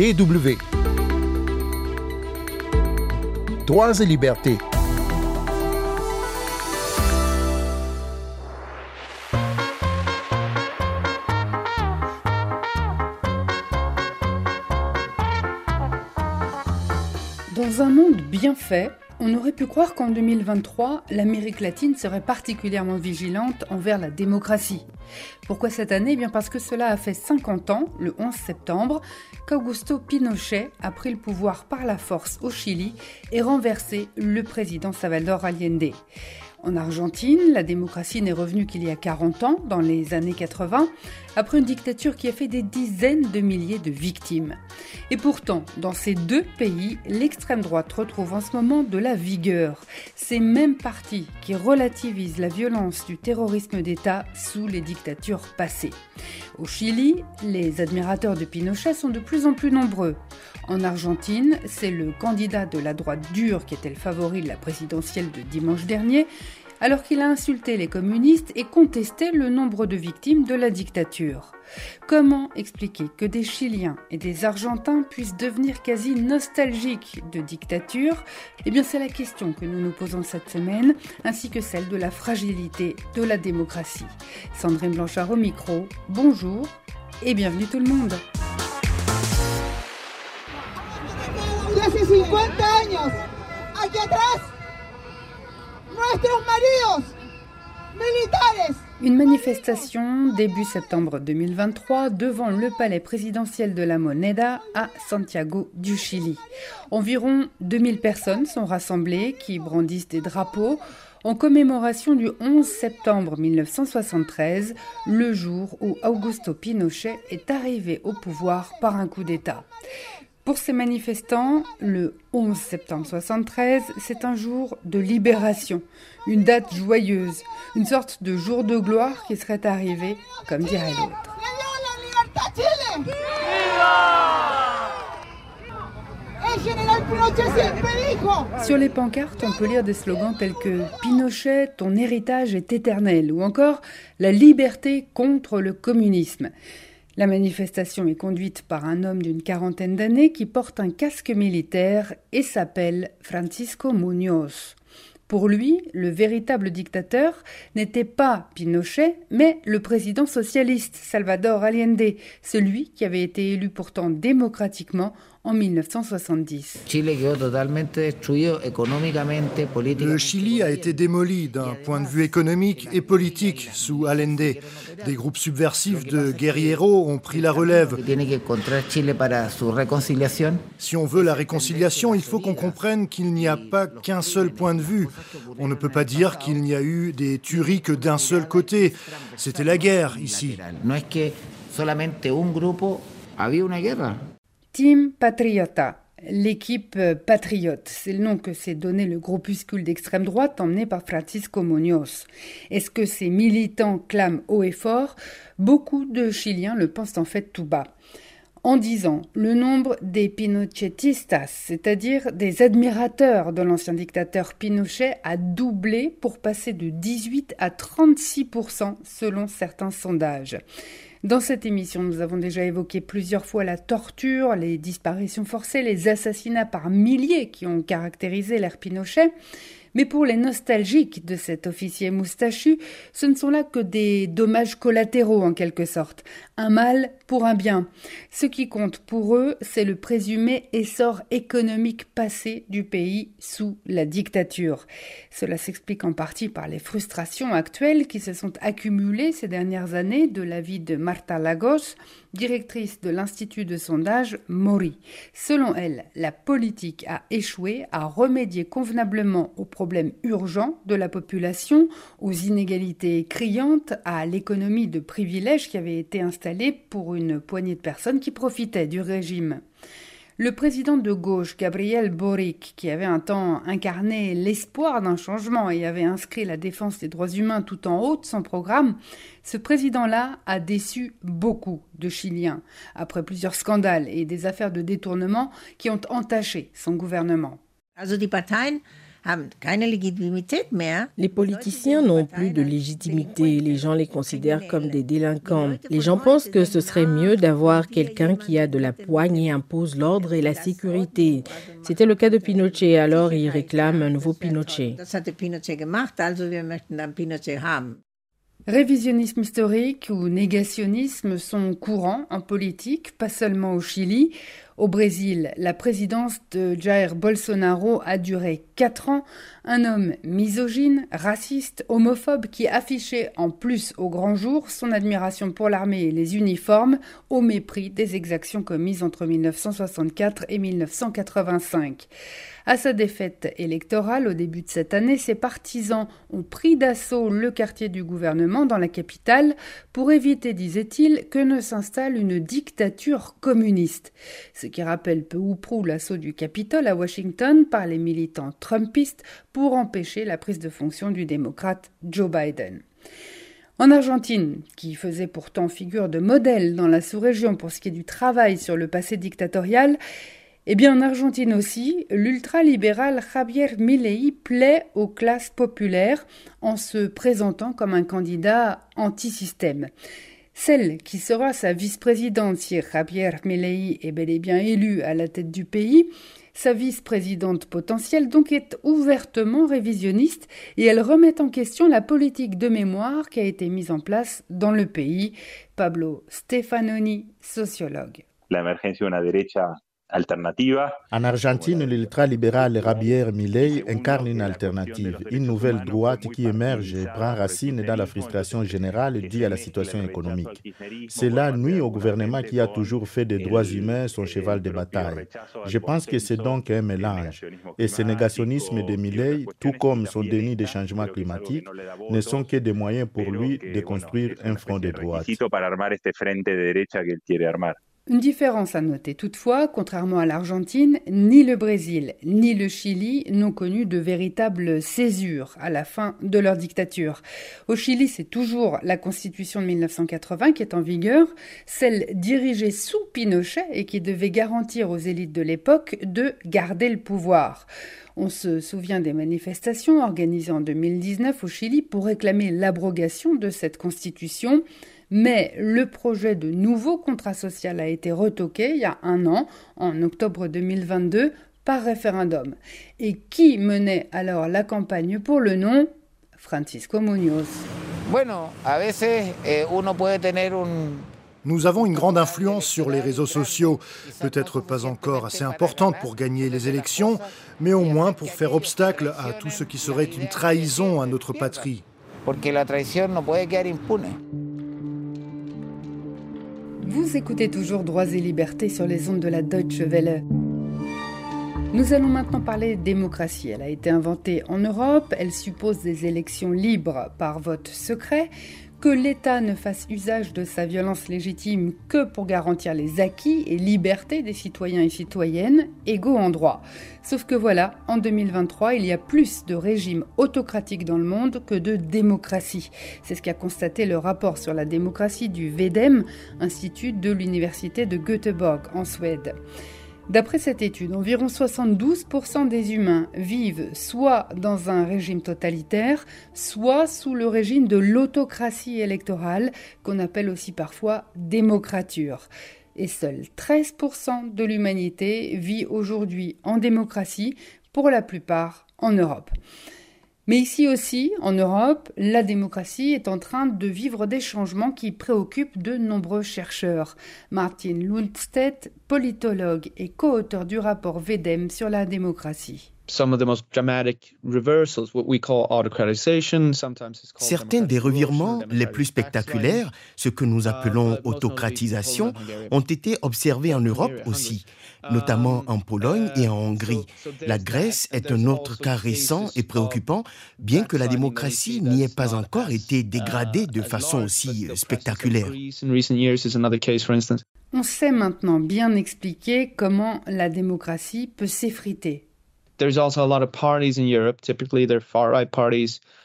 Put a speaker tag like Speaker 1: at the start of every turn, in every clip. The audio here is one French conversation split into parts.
Speaker 1: DW. Droits et libertés.
Speaker 2: Dans un monde bien fait, on aurait pu croire qu'en 2023, l'Amérique latine serait particulièrement vigilante envers la démocratie. Pourquoi cette année? Eh bien Parce que cela a fait 50 ans, le 11 septembre, qu'Augusto Pinochet a pris le pouvoir par la force au Chili et renversé le président Salvador Allende. En Argentine, la démocratie n'est revenue qu'il y a 40 ans, dans les années 80, après une dictature qui a fait des dizaines de milliers de victimes. Et pourtant, dans ces deux pays, l'extrême droite retrouve en ce moment de la vigueur. Ces mêmes partis qui relativisent la violence du terrorisme d'État sous les dictatures passées. Au Chili, les admirateurs de Pinochet sont de plus en plus nombreux. En Argentine, c'est le candidat de la droite dure qui était le favori de la présidentielle de dimanche dernier, alors qu'il a insulté les communistes et contesté le nombre de victimes de la dictature. Comment expliquer que des Chiliens et des Argentins puissent devenir quasi nostalgiques de dictature? Eh bien, c'est la question que nous nous posons cette semaine, ainsi que celle de la fragilité de la démocratie. Sandrine Blanchard au micro, bonjour et bienvenue tout le monde.
Speaker 3: hace 50 años, aquí atrás, nuestros maridos militares.
Speaker 2: Une manifestation début septembre 2023 devant le palais présidentiel de la Moneda à Santiago du Chili. Environ 2000 personnes sont rassemblées qui brandissent des drapeaux en commémoration du 11 septembre 1973, le jour où Augusto Pinochet est arrivé au pouvoir par un coup d'État. Pour ces manifestants, le 11 septembre 73, c'est un jour de libération, une date joyeuse, une sorte de jour de gloire qui serait arrivé, comme dirait l'autre. Sur les pancartes, on peut lire des slogans tels que Pinochet, ton héritage est éternel ou encore La liberté contre le communisme. La manifestation est conduite par un homme d'une quarantaine d'années qui porte un casque militaire et s'appelle Francisco Muñoz. Pour lui, le véritable dictateur n'était pas Pinochet, mais le président socialiste Salvador Allende, celui qui avait été élu pourtant démocratiquement en 1970.
Speaker 4: Le Chili a été démoli d'un point de vue économique et politique sous Allende. Des groupes subversifs de guerrieros ont pris la relève. Si on veut la réconciliation, il faut qu'on comprenne qu'il n'y a pas qu'un seul point de vue. On ne peut pas dire qu'il n'y a eu des tueries que d'un seul côté. C'était la guerre ici.
Speaker 2: Team Patriota, l'équipe patriote, c'est le nom que s'est donné le groupuscule d'extrême droite emmené par Francisco Muñoz. Est-ce que ces militants clament haut et fort? Beaucoup de Chiliens le pensent en fait tout bas. En disant le nombre des Pinochetistas, c'est-à-dire des admirateurs de l'ancien dictateur Pinochet, a doublé pour passer de 18 à 36% selon certains sondages. Dans cette émission, nous avons déjà évoqué plusieurs fois la torture, les disparitions forcées, les assassinats par milliers qui ont caractérisé l'ère Pinochet. Mais pour les nostalgiques de cet officier moustachu, ce ne sont là que des dommages collatéraux en quelque sorte. Un mal pour un bien. Ce qui compte pour eux, c'est le présumé essor économique passé du pays sous la dictature. Cela s'explique en partie par les frustrations actuelles qui se sont accumulées ces dernières années de la vie de Marta Lagos, directrice de l'Institut de sondage Mori. Selon elle, la politique a échoué à remédier convenablement aux problèmes urgents de la population, aux inégalités criantes, à l'économie de privilèges qui avait été installée pour une poignée de personnes qui profitaient du régime. Le président de gauche, Gabriel Boric, qui avait un temps incarné l'espoir d'un changement et avait inscrit la défense des droits humains tout en haut de son programme, ce président-là a déçu beaucoup de Chiliens, après plusieurs scandales et des affaires de détournement qui ont entaché son gouvernement.
Speaker 5: Les politiciens n'ont plus de légitimité, les gens les considèrent comme des délinquants. Les gens pensent que ce serait mieux d'avoir quelqu'un qui a de la poigne et impose l'ordre et la sécurité. C'était le cas de Pinochet, alors ils réclament un nouveau Pinochet.
Speaker 2: Révisionnisme historique ou négationnisme sont courants en politique, pas seulement au Chili. Au Brésil, la présidence de Jair Bolsonaro a duré quatre ans. Un homme misogyne, raciste, homophobe qui affichait en plus au grand jour son admiration pour l'armée et les uniformes au mépris des exactions commises entre 1964 et 1985. À sa défaite électorale au début de cette année, ses partisans ont pris d'assaut le quartier du gouvernement dans la capitale pour éviter, disait-il, que ne s'installe une dictature communiste. Qui rappelle peu ou prou l'assaut du Capitole à Washington par les militants trumpistes pour empêcher la prise de fonction du démocrate Joe Biden. En Argentine, qui faisait pourtant figure de modèle dans la sous-région pour ce qui est du travail sur le passé dictatorial, eh bien, en Argentine aussi, l'ultralibéral Javier Milei plaît aux classes populaires en se présentant comme un candidat anti-système. Celle qui sera sa vice-présidente si Javier Milei est bel et bien élu à la tête du pays, sa vice-présidente potentielle donc est ouvertement révisionniste et elle remet en question la politique de mémoire qui a été mise en place dans le pays. Pablo Stefanoni, sociologue.
Speaker 6: La alternativa.
Speaker 1: En Argentine, l'ultralibéral Javier Milei incarne une alternative, une nouvelle droite qui émerge et prend racine dans la frustration générale due à la situation économique. Cela nuit au gouvernement qui a toujours fait des droits humains son cheval de bataille. Je pense que c'est donc un mélange. Et ce négationnisme de Milei, tout comme son déni des changements climatiques, ne sont que des moyens pour lui de construire un front de droite.
Speaker 2: Une différence à noter toutefois, contrairement à l'Argentine, ni le Brésil ni le Chili n'ont connu de véritable césure à la fin de leur dictature. Au Chili, c'est toujours la constitution de 1980 qui est en vigueur, celle dirigée sous Pinochet et qui devait garantir aux élites de l'époque de garder le pouvoir. On se souvient des manifestations organisées en 2019 au Chili pour réclamer l'abrogation de cette constitution. Mais le projet de nouveau contrat social a été retoqué il y a un an, en octobre 2022, par référendum. Et qui menait alors la campagne pour le nom? Francisco Muñoz.
Speaker 1: Eh, Nous avons une grande influence sur les réseaux sociaux, peut-être pas encore assez importante pour gagner les élections, mais au moins pour faire obstacle à tout ce qui serait une trahison à notre patrie.
Speaker 2: Vous écoutez toujours Droits et Libertés sur les ondes de la Deutsche Welle. Nous allons maintenant parler démocratie. Elle a été inventée en Europe, elle suppose des élections libres par vote secret, que l'État ne fasse usage de sa violence légitime que pour garantir les acquis et libertés des citoyens et citoyennes, égaux en droit. Sauf que voilà, en 2023, il y a plus de régimes autocratiques dans le monde que de démocratie. C'est ce qu'a constaté le rapport sur la démocratie du VEDEM, institut de l'université de Göteborg en Suède. D'après cette étude, environ 72% des humains vivent soit dans un régime totalitaire, soit sous le régime de l'autocratie électorale, qu'on appelle aussi parfois démocrature. Et seuls 13% de l'humanité vit aujourd'hui en démocratie, pour la plupart en Europe. Mais ici aussi, en Europe, la démocratie est en train de vivre des changements qui préoccupent de nombreux chercheurs. Martin Lundstedt, politologue et co-auteur du rapport VEDEM sur la démocratie.
Speaker 7: Certains des revirements les plus spectaculaires, ce que nous appelons autocratisation, ont été observés en Europe aussi, notamment en Pologne et en Hongrie. La Grèce est un autre cas récent et préoccupant, bien que la démocratie n'y ait pas encore été dégradée de façon aussi spectaculaire.
Speaker 2: On sait maintenant bien expliquer comment la démocratie peut s'effriter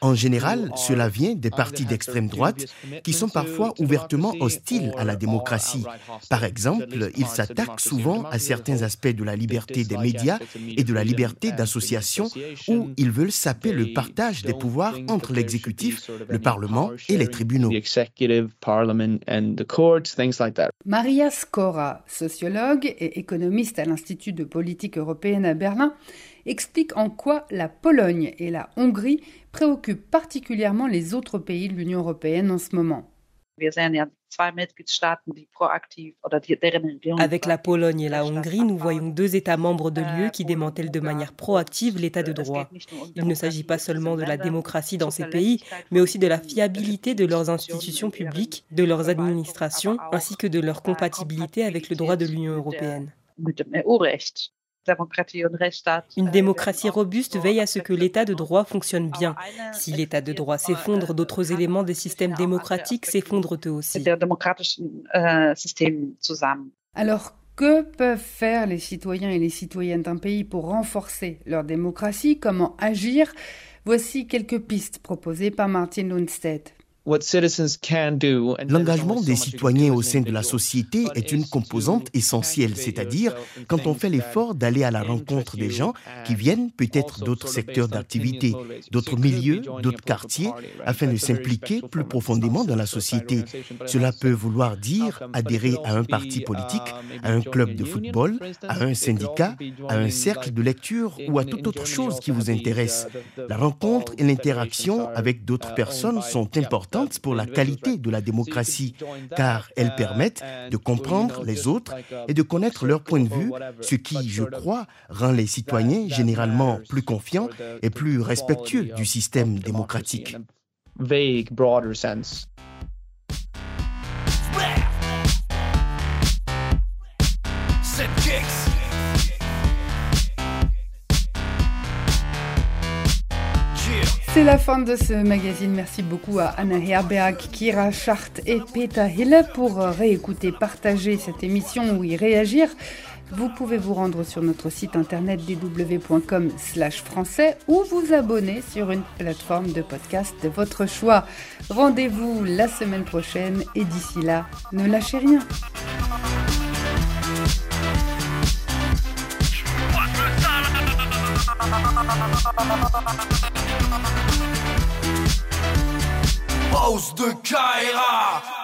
Speaker 7: En général, cela vient des partis d'extrême droite qui sont parfois ouvertement hostiles à la démocratie. Par exemple, ils s'attaquent souvent à certains aspects de la liberté des médias et de la liberté d'association où ils veulent saper le partage des pouvoirs entre l'exécutif, le Parlement et les tribunaux.
Speaker 2: Maria Skora, sociologue et économiste à l'Institut de politique européenne à Berlin, explique en quoi la Pologne et la Hongrie préoccupent particulièrement les autres pays de l'Union européenne en ce moment.
Speaker 8: Avec la Pologne et la Hongrie, nous voyons deux États membres de l'UE qui démantèlent de manière proactive l'état de droit. Il ne s'agit pas seulement de la démocratie dans ces pays, mais aussi de la fiabilité de leurs institutions publiques, de leurs administrations, ainsi que de leur compatibilité avec le droit de l'Union européenne. Une démocratie robuste veille à ce que l'état de droit fonctionne bien. Si l'état de droit s'effondre, d'autres éléments des systèmes démocratiques s'effondrent eux aussi.
Speaker 2: Alors, que peuvent faire les citoyens et les citoyennes d'un pays pour renforcer leur démocratie? Comment agir? Voici quelques pistes proposées par Martin Lundstedt.
Speaker 7: L'engagement des citoyens au sein de la société est une composante essentielle, c'est-à-dire quand on fait l'effort d'aller à la rencontre des gens qui viennent peut-être d'autres secteurs d'activité, d'autres milieux, d'autres quartiers, afin de s'impliquer plus profondément dans la société. Cela peut vouloir dire adhérer à un parti politique, à un club de football, à un syndicat, à un cercle de lecture ou à toute autre chose qui vous intéresse. La rencontre et l'interaction avec d'autres personnes sont importantes pour la qualité de la démocratie, car elles permettent de comprendre les autres et de connaître leur point de vue, ce qui, je crois, rend les citoyens généralement plus confiants et plus respectueux du système démocratique.
Speaker 2: C'est la fin de ce magazine. Merci beaucoup à Anna Herberg, Kira Schart et Peter Hille pour réécouter, partager cette émission ou y réagir. Vous pouvez vous rendre sur notre site internet dw.com français ou vous abonner sur une plateforme de podcast de votre choix. Rendez-vous la semaine prochaine et d'ici là, ne lâchez rien.
Speaker 9: Pause de Kaira